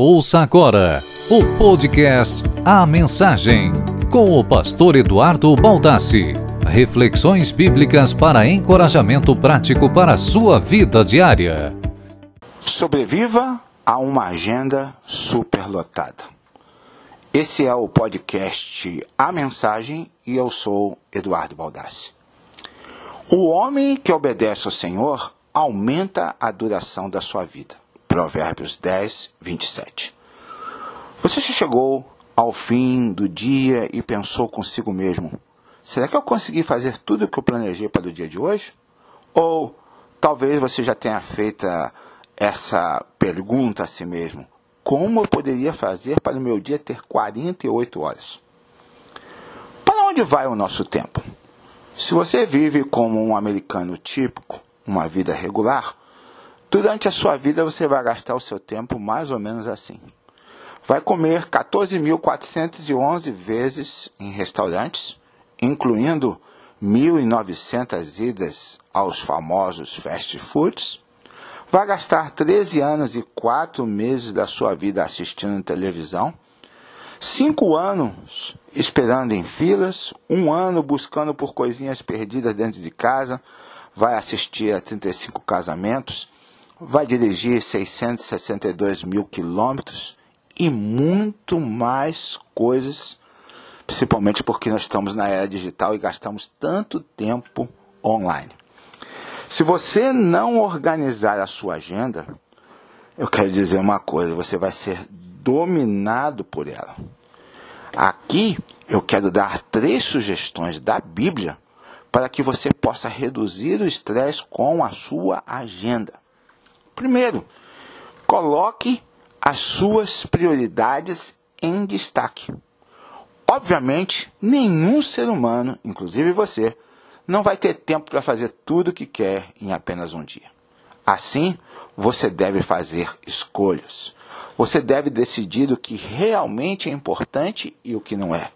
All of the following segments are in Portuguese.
Ouça agora o podcast A Mensagem, com o pastor Eduardo Baldassi. Reflexões bíblicas para encorajamento prático para a sua vida diária. Sobreviva a uma agenda superlotada. Esse é o podcast A Mensagem e eu sou Eduardo Baldassi. O homem que obedece ao Senhor aumenta a duração da sua vida. Provérbios 10, 27. Você já chegou ao fim do dia e pensou consigo mesmo: será que eu consegui fazer tudo o que eu planejei para o dia de hoje? Ou talvez você já tenha feito essa pergunta a si mesmo: como eu poderia fazer para o meu dia ter 48 horas? Para onde vai o nosso tempo? Se você vive como um americano típico, uma vida regular, Durante a sua vida você vai gastar o seu tempo mais ou menos assim. Vai comer 14.411 vezes em restaurantes, incluindo 1.900 idas aos famosos fast foods. Vai gastar 13 anos e 4 meses da sua vida assistindo televisão. 5 anos esperando em filas. Um ano buscando por coisinhas perdidas dentro de casa. Vai assistir a 35 casamentos vai dirigir 662 mil quilômetros e muito mais coisas, principalmente porque nós estamos na era digital e gastamos tanto tempo online. Se você não organizar a sua agenda, eu quero dizer uma coisa: você vai ser dominado por ela. Aqui eu quero dar três sugestões da Bíblia para que você possa reduzir o estresse com a sua agenda. Primeiro, coloque as suas prioridades em destaque. Obviamente, nenhum ser humano, inclusive você, não vai ter tempo para fazer tudo o que quer em apenas um dia. Assim, você deve fazer escolhas. Você deve decidir o que realmente é importante e o que não é.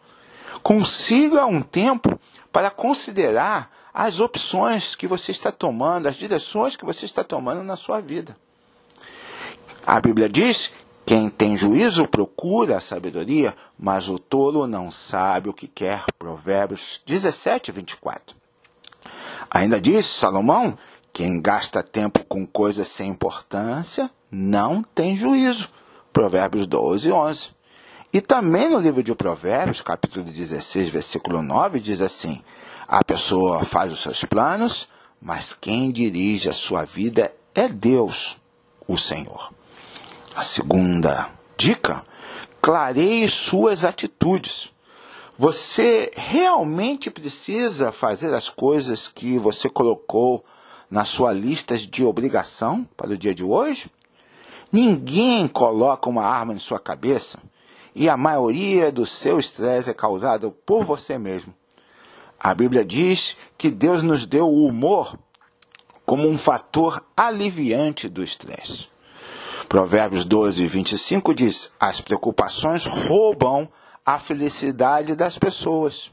Consiga um tempo para considerar as opções que você está tomando, as direções que você está tomando na sua vida. A Bíblia diz: quem tem juízo procura a sabedoria, mas o tolo não sabe o que quer. Provérbios 17, 24. Ainda diz Salomão: quem gasta tempo com coisas sem importância não tem juízo. Provérbios 12, 11. E também no livro de Provérbios, capítulo 16, versículo 9, diz assim: a pessoa faz os seus planos, mas quem dirige a sua vida é Deus, o Senhor. A segunda dica: clareie suas atitudes. Você realmente precisa fazer as coisas que você colocou na sua lista de obrigação para o dia de hoje? Ninguém coloca uma arma em sua cabeça e a maioria do seu estresse é causado por você mesmo. A Bíblia diz que Deus nos deu o humor como um fator aliviante do estresse. Provérbios 12, 25 diz: As preocupações roubam a felicidade das pessoas.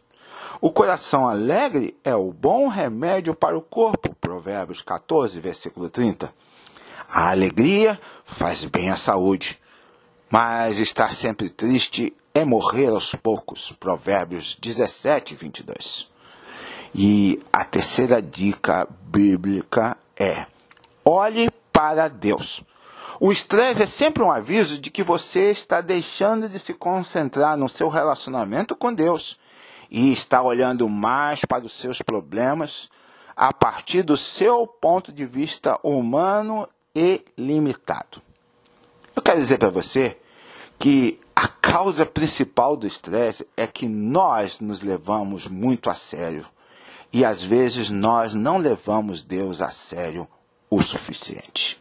O coração alegre é o bom remédio para o corpo. Provérbios 14, versículo 30. A alegria faz bem à saúde, mas estar sempre triste é morrer aos poucos. Provérbios 17, 22. E a terceira dica bíblica é: olhe para Deus. O estresse é sempre um aviso de que você está deixando de se concentrar no seu relacionamento com Deus e está olhando mais para os seus problemas a partir do seu ponto de vista humano e limitado. Eu quero dizer para você que a causa principal do estresse é que nós nos levamos muito a sério e às vezes nós não levamos Deus a sério o suficiente.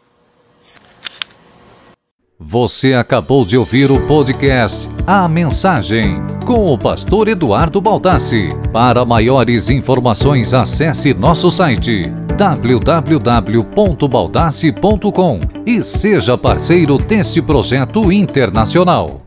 Você acabou de ouvir o podcast A Mensagem com o pastor Eduardo Baldassi. Para maiores informações, acesse nosso site www.baldassi.com e seja parceiro deste projeto internacional.